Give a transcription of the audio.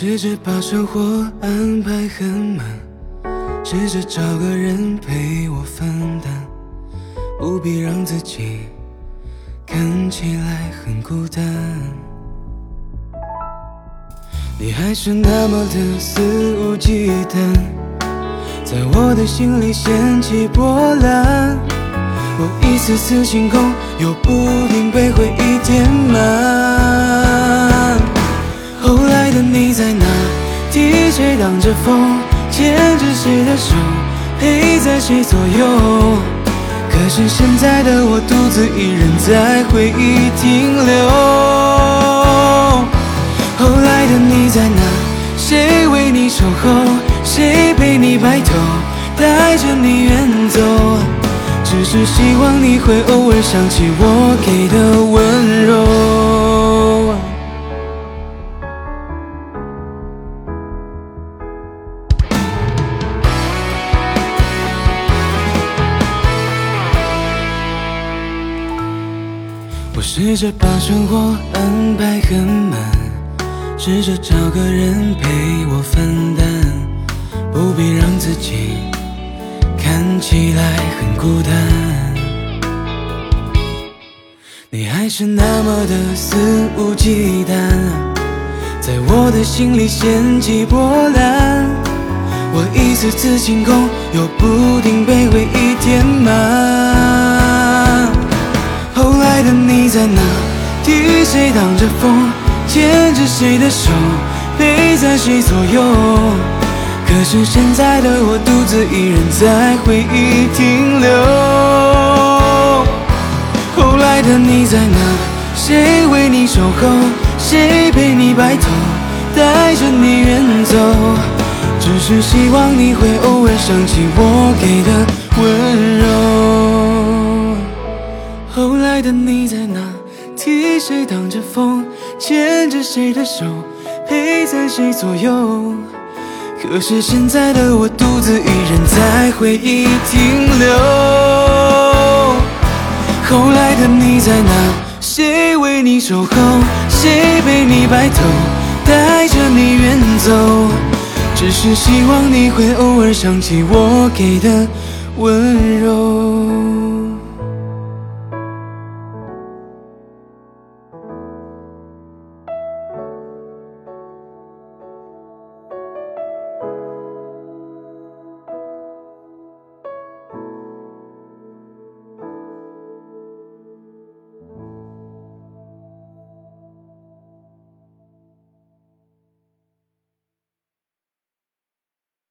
试着把生活安排很满，试着找个人陪我分担，不必让自己看起来很孤单。你还是那么的肆无忌惮，在我的心里掀起波澜。我一次次清空，又不停被回忆填满。着风？牵着谁的手？陪在谁左右？可是现在的我独自一人在回忆停留。后来的你在哪？谁为你守候？谁陪你白头？带着你远走？只是希望你会偶尔想起我给的温柔。我试着把生活安排很满，试着找个人陪我分担，不必让自己看起来很孤单。你还是那么的肆无忌惮，在我的心里掀起波澜。我一次次清空，又不停被回忆谁挡着风？牵着谁的手？陪在谁左右？可是现在的我独自一人在回忆停留。后来的你在哪？谁为你守候？谁陪你白头？带着你远走？只是希望你会偶尔想起我给的温柔。后来的你在哪？替谁挡着风？牵着谁的手？陪在谁左右？可是现在的我独自一人在回忆停留。后来的你在哪？谁为你守候？谁陪你白头？带着你远走？只是希望你会偶尔想起我给的温柔。